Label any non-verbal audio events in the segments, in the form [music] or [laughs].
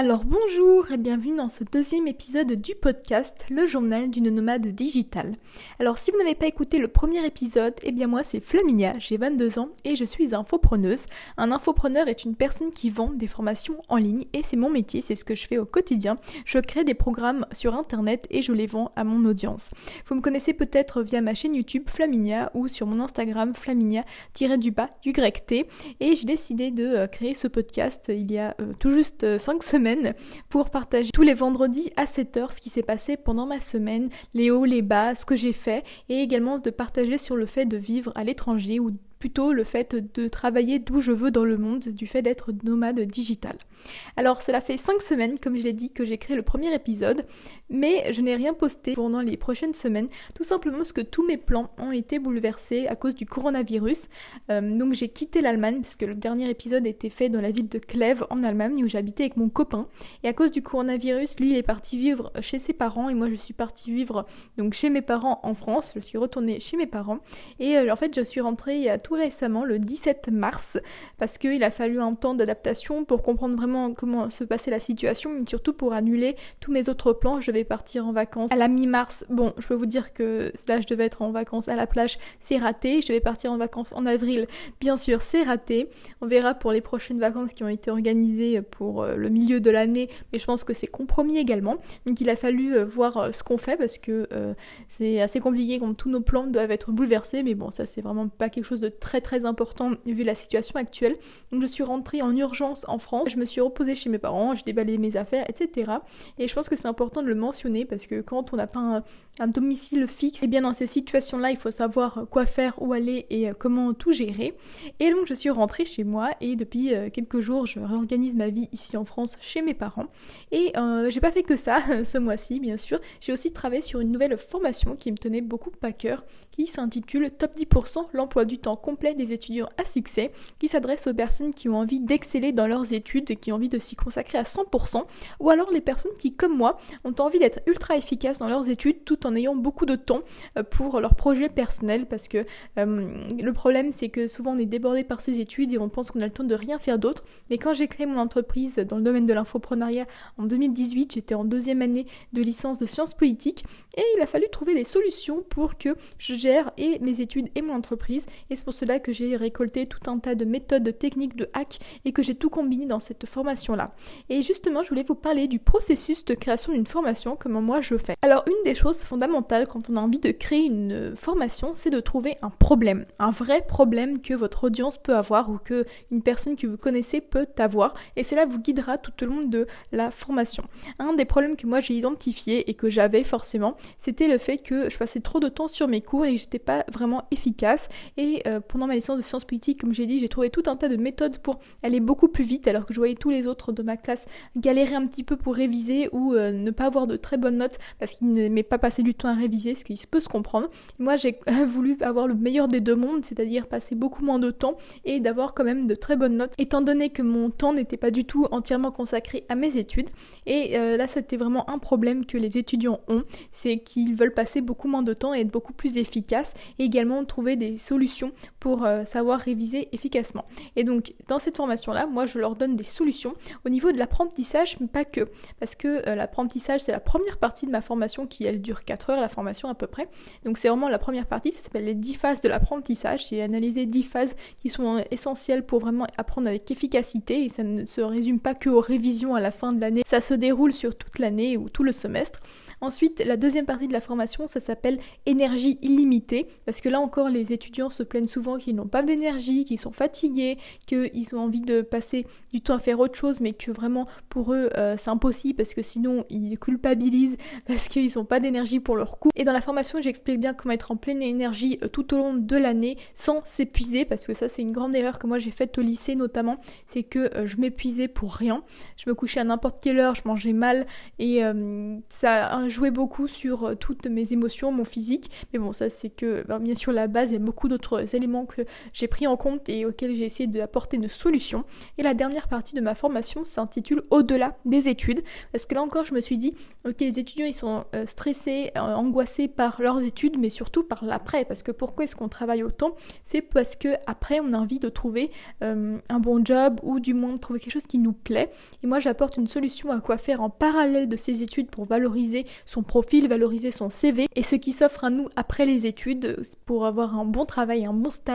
Alors bonjour et bienvenue dans ce deuxième épisode du podcast Le journal d'une nomade digitale. Alors si vous n'avez pas écouté le premier épisode, eh bien moi c'est Flaminia, j'ai 22 ans et je suis infopreneuse. Un infopreneur est une personne qui vend des formations en ligne et c'est mon métier, c'est ce que je fais au quotidien. Je crée des programmes sur internet et je les vends à mon audience. Vous me connaissez peut-être via ma chaîne YouTube Flaminia ou sur mon Instagram Flaminia-du-bas YT et j'ai décidé de euh, créer ce podcast il y a euh, tout juste 5 semaines pour partager tous les vendredis à 7h ce qui s'est passé pendant ma semaine, les hauts, les bas, ce que j'ai fait et également de partager sur le fait de vivre à l'étranger ou plutôt le fait de travailler d'où je veux dans le monde, du fait d'être nomade digital. Alors cela fait 5 semaines, comme je l'ai dit, que j'ai créé le premier épisode, mais je n'ai rien posté pendant les prochaines semaines, tout simplement parce que tous mes plans ont été bouleversés à cause du coronavirus. Euh, donc j'ai quitté l'Allemagne, parce que le dernier épisode était fait dans la ville de Clèves en Allemagne, où j'habitais avec mon copain. Et à cause du coronavirus, lui il est parti vivre chez ses parents, et moi je suis partie vivre donc chez mes parents en France. Je suis retournée chez mes parents, et euh, en fait je suis rentrée y a tout récemment, le 17 mars, parce qu'il a fallu un temps d'adaptation pour comprendre vraiment comment se passait la situation, mais surtout pour annuler tous mes autres plans. Je vais partir en vacances à la mi-mars. Bon, je peux vous dire que là, je devais être en vacances à la plage, c'est raté. Je vais partir en vacances en avril, bien sûr, c'est raté. On verra pour les prochaines vacances qui ont été organisées pour euh, le milieu de l'année, mais je pense que c'est compromis également. Donc il a fallu euh, voir euh, ce qu'on fait parce que c'est assez compliqué quand tous nos plans doivent être bouleversés, mais bon, ça c'est vraiment pas quelque chose de très très important vu la situation actuelle. Donc je suis rentrée en urgence en France, je me suis reposée chez mes parents, j'ai déballé mes affaires, etc. Et je pense que c'est important de le mentionner parce que quand on n'a pas un, domicile fixe, et eh bien dans ces situations-là, il faut savoir quoi faire, où aller et euh, comment tout gérer. Et donc je suis rentrée chez moi et depuis euh, quelques jours, je réorganise ma vie ici en France chez mes parents. Et euh, j'ai pas fait que ça [laughs] ce mois-ci, bien sûr. J'ai aussi travaillé sur une nouvelle formation qui me tenait beaucoup à cœur, qui s'intitule Top 10% l'emploi du temps complet des étudiants à succès, qui s'adresse aux personnes qui ont envie d'exceller dans leurs études, et qui ont envie de s'y consacrer à 100%, ou alors les personnes qui, comme moi, ont envie d'être ultra efficaces dans leurs études tout en ayant beaucoup de temps euh, pour leurs projets personnels, parce que euh, le problème c'est que souvent on est débordé par ses études et on pense qu'on a le temps de rien faire d'autre, mais quand j'ai créé mon entreprise dans le domaine de l'infoprenariat en 2018, j'étais en deuxième année de licence de sciences politiques, et il a fallu trouver des solutions pour que je gère et mes études et mon entreprise, et c'est pour cela que j'ai récolté tout un tas de méthodes techniques de hack et que j'ai tout combiné dans cette formation-là. Et justement, je voulais vous parler du processus de création d'une formation, comment moi je fais. Alors, une des choses fondamentales quand on a envie de créer une formation, c'est de trouver un problème, un vrai problème que votre audience peut avoir ou que une personne que vous connaissez peut avoir, et cela vous guidera tout au long de la formation. Un des problèmes que moi j'ai identifié et que j'avais forcément, c'était le fait que je passais trop de temps sur mes cours et que j'étais pas vraiment efficace. Et euh, pendant ma licence de sciences politiques, comme j'ai dit, j'ai trouvé tout un tas de méthodes pour aller beaucoup plus vite, alors que je voyais tous les autres de ma classe galérer un petit peu pour réviser ou euh, ne pas avoir de très bonnes notes parce qu'ils n'aimaient pas passer du temps à réviser, ce qui peut se comprendre. Moi, j'ai [laughs] voulu avoir le meilleur des deux mondes, c'est-à-dire passer beaucoup moins de temps et d'avoir quand même de très bonnes notes, étant donné que mon temps n'était pas du tout entièrement consacré à mes études. Et euh, là, c'était vraiment un problème que les étudiants ont, c'est qu'ils veulent passer beaucoup moins de temps et être beaucoup plus efficaces, et également trouver des solutions pour euh, savoir réviser efficacement. Et donc, dans cette formation-là, moi, je leur donne des solutions au niveau de l'apprentissage, mais pas que. Parce que euh, l'apprentissage, c'est la première partie de ma formation qui, elle, dure 4 heures, la formation à peu près. Donc, c'est vraiment la première partie, ça s'appelle les 10 phases de l'apprentissage. J'ai analysé 10 phases qui sont essentielles pour vraiment apprendre avec efficacité, et ça ne se résume pas que aux révisions à la fin de l'année, ça se déroule sur toute l'année ou tout le semestre. Ensuite, la deuxième partie de la formation, ça s'appelle énergie illimitée, parce que là encore, les étudiants se plaignent souvent qu'ils n'ont pas d'énergie, qu'ils sont fatigués, qu'ils ont envie de passer du temps à faire autre chose, mais que vraiment pour eux euh, c'est impossible parce que sinon ils culpabilisent [laughs] parce qu'ils n'ont pas d'énergie pour leur cours. Et dans la formation, j'explique bien comment être en pleine énergie euh, tout au long de l'année sans s'épuiser, parce que ça c'est une grande erreur que moi j'ai faite au lycée notamment, c'est que euh, je m'épuisais pour rien. Je me couchais à n'importe quelle heure, je mangeais mal et ça joué beaucoup sur toutes mes émotions, mon physique. Mais bon, ça c'est que ben, bien sûr la base, il y a beaucoup d'autres éléments que j'ai pris en compte et auxquels j'ai essayé d'apporter une solution. Et la dernière partie de ma formation s'intitule Au-delà des études, parce que là encore je me suis dit, ok les étudiants ils sont euh, stressés, euh, angoissés par leurs études, mais surtout par l'après, parce que pourquoi est-ce qu'on travaille autant? C'est parce que après on a envie de trouver euh, un bon job ou du moins de trouver quelque chose qui nous plaît. Et moi j'apporte une solution à quoi faire en parallèle de ces études pour valoriser son profil, valoriser son CV et ce qui s'offre à nous après les études pour avoir un bon travail, un bon stage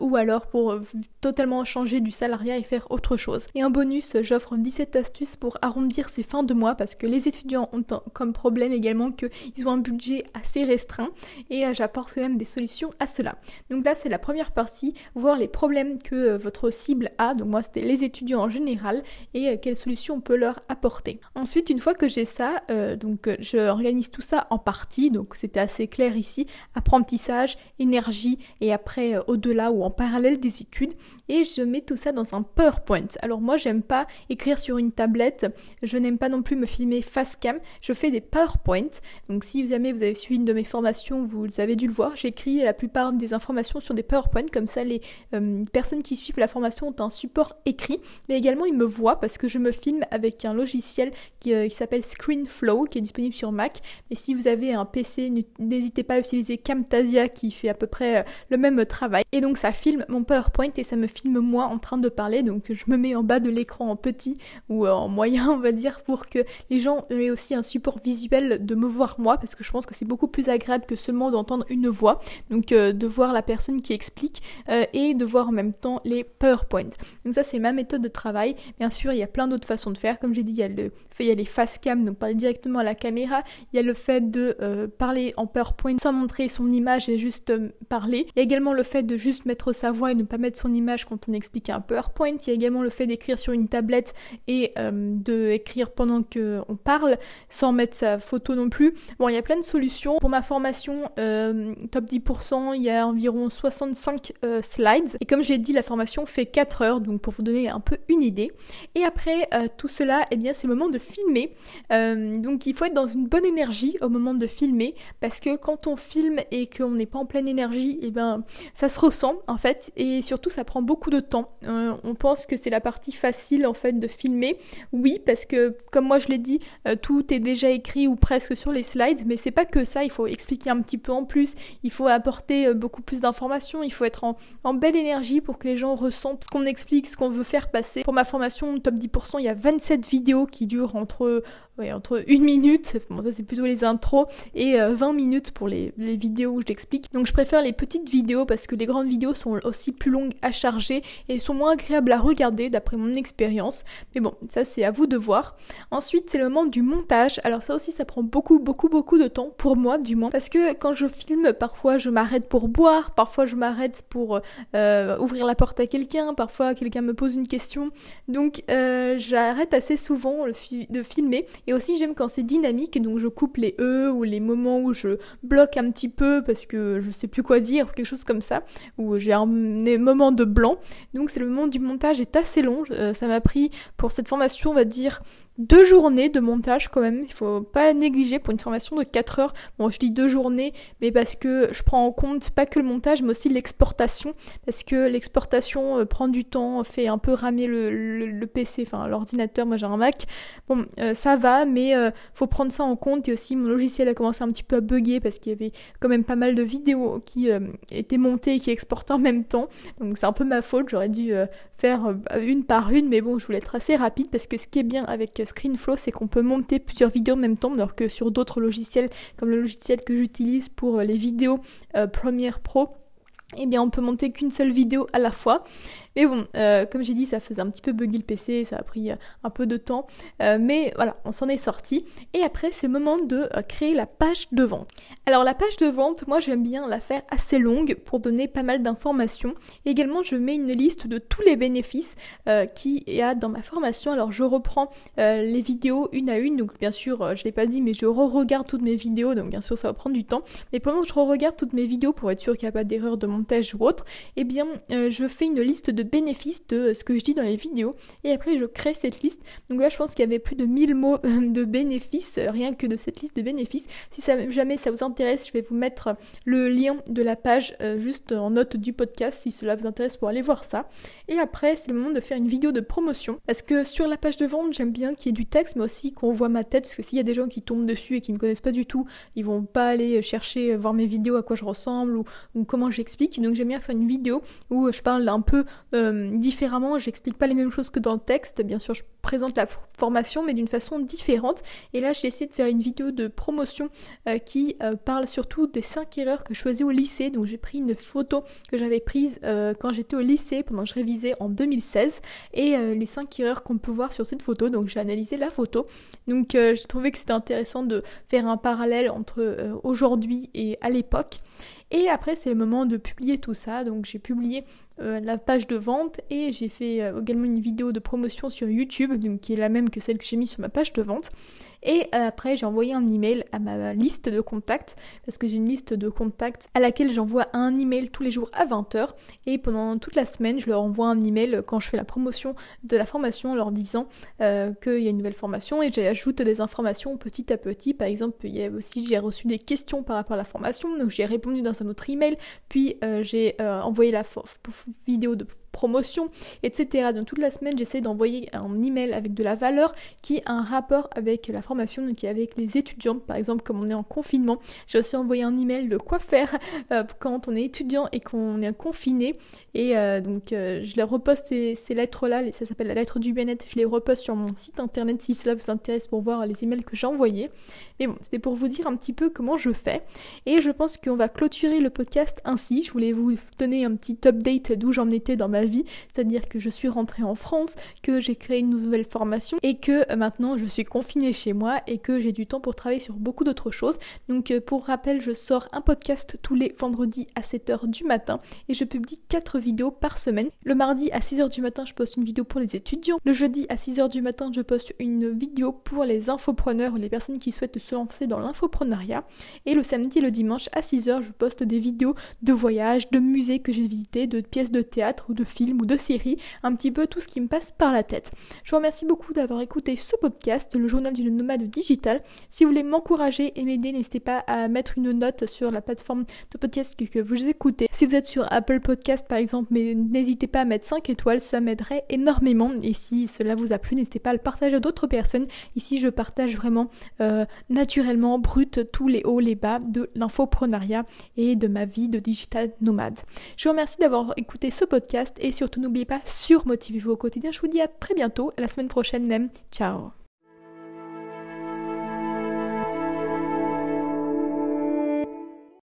ou alors pour totalement changer du salariat et faire autre chose. Et en bonus, j'offre 17 astuces pour arrondir ses fins de mois parce que les étudiants ont comme problème également qu'ils ont un budget assez restreint et euh, j'apporte quand même des solutions à cela. Donc là, c'est la première partie, voir les problèmes que euh, votre cible a. Donc moi, c'était les étudiants en général et euh, quelles solutions on peut leur apporter. Ensuite, une fois que j'ai ça, donc je organise tout ça en partie. Donc c'était assez clair ici, apprentissage, énergie et après au-delà ou en parallèle des études. Et je mets tout ça dans un PowerPoint. Alors moi, j'aime pas écrire sur une tablette. Je n'aime pas non plus me filmer face cam. Je fais des PowerPoint. Donc si jamais vous avez suivi une de mes formations, vous avez dû le voir. J'écris la plupart des informations sur des PowerPoint. Comme ça, les euh, personnes qui suivent la formation ont un support écrit. Mais également, ils me voient parce que je me filme avec un logiciel qui, euh, qui s'appelle ScreenFlow, qui est disponible sur Mac. Mais si vous avez un PC, n'hésitez pas à utiliser Camtasia qui fait à peu près euh, le même travail. Et donc ça filme mon PowerPoint et ça me filme moi en train de parler. Donc je me mets en bas de l'écran en petit ou en moyen, on va dire, pour que les gens aient aussi un support visuel de me voir moi, parce que je pense que c'est beaucoup plus agréable que seulement d'entendre une voix. Donc euh, de voir la personne qui explique euh, et de voir en même temps les PowerPoint. Donc ça c'est ma méthode de travail. Bien sûr, il y a plein d'autres façons de faire. Comme j'ai dit, il y a le il y a les face cam, donc parler directement à la caméra. Il y a le fait de euh, parler en PowerPoint sans montrer son image et juste parler. Il y a également le fait de juste mettre sa voix et ne pas mettre son image quand on explique un PowerPoint. Il y a également le fait d'écrire sur une tablette et de écrire pendant qu'on parle sans mettre sa photo non plus. Bon, il y a plein de solutions. Pour ma formation euh, top 10%, il y a environ 65 euh, slides. Et comme je l'ai dit, la formation fait 4 heures, donc pour vous donner un peu une idée. Et après euh, tout cela, eh bien c'est le moment de filmer. donc il faut être dans une bonne énergie au moment de filmer, parce que quand on filme et qu'on n'est pas en pleine énergie, eh bien ça se ressent en fait, et surtout ça prend beaucoup de temps. on pense que c'est la partie facile en fait de filmer. Oui, parce que comme moi je l'ai dit, tout est déjà écrit ou presque sur les slides, mais c'est pas que ça, il faut expliquer un petit peu en plus, il faut apporter euh, beaucoup plus d'informations, il faut être en, belle énergie pour que les gens ressentent ce qu'on explique, ce qu'on veut faire passer. Pour ma formation top 10%, il y a 27 vidéos qui durent entre entre une minute, bon ça c'est plutôt les intros, et 20 euh, minutes pour les, vidéos où je. Donc je préfère les petites vidéos parce que les grandes vidéos sont aussi plus longues à charger et sont moins agréables à regarder d'après mon expérience. Mais bon, ça c'est à vous de voir. Ensuite c'est le moment du montage. Alors ça aussi ça prend beaucoup beaucoup beaucoup de temps, pour moi du moins, parce que quand je filme, parfois je m'arrête pour boire, parfois je m'arrête pour euh, ouvrir la porte à quelqu'un, parfois quelqu'un me pose une question. Donc euh, j'arrête assez souvent de filmer et aussi j'aime quand c'est dynamique, donc je coupe les E ou les moments où je bloque un petit peu parce que je sais plus quoi dire, quelque chose comme ça, où j'ai un moment de blanc. Donc c'est le moment du montage est assez long. Euh, ça m'a pris pour cette formation, on va dire deux journées de montage quand même, il faut pas négliger pour une formation de 4 heures. Bon, je dis deux journées, mais parce que je prends en compte pas que le montage, mais aussi l'exportation, parce que l'exportation euh, prend du temps, fait un peu ramer le, PC, enfin l'ordinateur, moi j'ai un Mac. Bon, euh, ça va, mais euh, faut prendre ça en compte, et aussi mon logiciel a commencé un petit peu à bugger, parce qu'il y avait quand même pas mal de vidéos qui étaient montées et qui exportaient en même temps, donc c'est un peu ma faute, j'aurais dû faire une par une, mais bon, je voulais être assez rapide, parce que ce qui est bien avec ScreenFlow, c'est qu'on peut monter plusieurs vidéos en même temps, alors que sur d'autres logiciels, comme le logiciel que j'utilise pour les vidéos euh, Premiere Pro, eh bien on peut monter qu'une seule vidéo à la fois. Mais bon, euh, comme j'ai dit, ça faisait un petit peu buggy le PC, ça a pris euh, un peu de temps. Euh, mais voilà, on s'en est sorti. Et après, c'est le moment de créer la page de vente. Alors la page de vente, moi j'aime bien la faire assez longue pour donner pas mal d'informations. Également, je mets une liste de tous les bénéfices qu'il y a dans ma formation. Alors je reprends les vidéos une à une. Donc bien sûr, je l'ai pas dit, mais je re-regarde toutes mes vidéos. Donc bien sûr, ça va prendre du temps. Mais pendant que je re-regarde toutes mes vidéos pour être sûr qu'il n'y a pas d'erreur de montage, montage ou autre, eh bien je fais une liste de bénéfices de ce que je dis dans les vidéos et après je crée cette liste. Donc là je pense qu'il y avait plus de 1000 mots de bénéfices, rien que de cette liste de bénéfices. Si ça, jamais ça vous intéresse, je vais vous mettre le lien de la page juste en note du podcast si cela vous intéresse pour aller voir ça. Et après c'est le moment de faire une vidéo de promotion parce que sur la page de vente j'aime bien qu'il y ait du texte mais aussi qu'on voit ma tête parce que s'il y a des gens qui tombent dessus et qui ne connaissent pas du tout, ils vont pas aller chercher voir mes vidéos à quoi je ressemble ou, comment j'explique. Donc j'aime bien faire une vidéo où je parle un peu euh, différemment, j'explique pas les mêmes choses que dans le texte. Bien sûr, je présente la formation mais d'une façon différente. Et là, j'ai essayé de faire une vidéo de promotion euh, qui euh, parle surtout des 5 erreurs que je faisais au lycée. Donc j'ai pris une photo que j'avais prise quand j'étais au lycée pendant que je révisais en 2016 et les 5 erreurs qu'on peut voir sur cette photo. Donc j'ai analysé la photo. Donc j'ai trouvé que c'était intéressant de faire un parallèle entre aujourd'hui et à l'époque. Et après, c'est le moment de publier tout ça. Donc, j'ai publié euh, la page de vente et j'ai fait euh, également une vidéo de promotion sur YouTube, donc, qui est la même que celle que j'ai mise sur ma page de vente. Et euh, après, j'ai envoyé un email à ma liste de contacts, parce que j'ai une liste de contacts à laquelle j'envoie un email tous les jours à 20h. Et pendant toute la semaine, je leur envoie un email quand je fais la promotion de la formation, leur disant qu'il y a une nouvelle formation et j'ajoute des informations petit à petit. Par exemple, il y a aussi, j'ai reçu des questions par rapport à la formation, donc j'ai répondu dans un autre email, puis j'ai envoyé la vidéo de promotion, etc. Donc toute la semaine, j'essaie d'envoyer un email avec de la valeur qui a un rapport avec la formation, donc avec les étudiants. Par exemple, comme on est en confinement, j'ai aussi envoyé un email de quoi faire euh, quand on est étudiant et qu'on est confiné. Et euh, donc euh, je les reposte ces, lettres-là, ça s'appelle la lettre du bien-être, je les reposte sur mon site internet si cela vous intéresse pour voir les emails que j'ai envoyés. Mais bon, c'était pour vous dire un petit peu comment je fais. Et je pense qu'on va clôturer le podcast ainsi. Je voulais vous donner un petit update d'où j'en étais dans ma vie, c'est-à-dire que je suis rentrée en France, que j'ai créé une nouvelle formation et que euh, maintenant je suis confinée chez moi et que j'ai du temps pour travailler sur beaucoup d'autres choses. Donc euh, pour rappel, je sors un podcast tous les vendredis à 7h du matin et je publie 4 vidéos par semaine. Le mardi à 6h du matin, je poste une vidéo pour les étudiants. Le jeudi à 6h du matin, je poste une vidéo pour les infopreneurs, les personnes qui souhaitent se lancer dans l'infoprenariat. Et le samedi et le dimanche à 6h, je poste des vidéos de voyages, de musées que j'ai visités, de pièces de théâtre ou de films ou de séries, un petit peu tout ce qui me passe par la tête. Je vous remercie beaucoup d'avoir écouté ce podcast, le journal d'une nomade digital. Si vous voulez m'encourager et m'aider, n'hésitez pas à mettre une note sur la plateforme de podcast que, vous écoutez. Si vous êtes sur Apple Podcast par exemple, mais n'hésitez pas à mettre 5 étoiles, ça m'aiderait énormément. Et si cela vous a plu, n'hésitez pas à le partager à d'autres personnes. Ici, je partage vraiment euh, naturellement, brut, tous les hauts, les bas de l'infoprenariat et de ma vie de digital nomade. Je vous remercie d'avoir écouté ce podcast et surtout n'oubliez pas, surmotivez-vous au quotidien. Je vous dis à très bientôt, à la semaine prochaine même. Ciao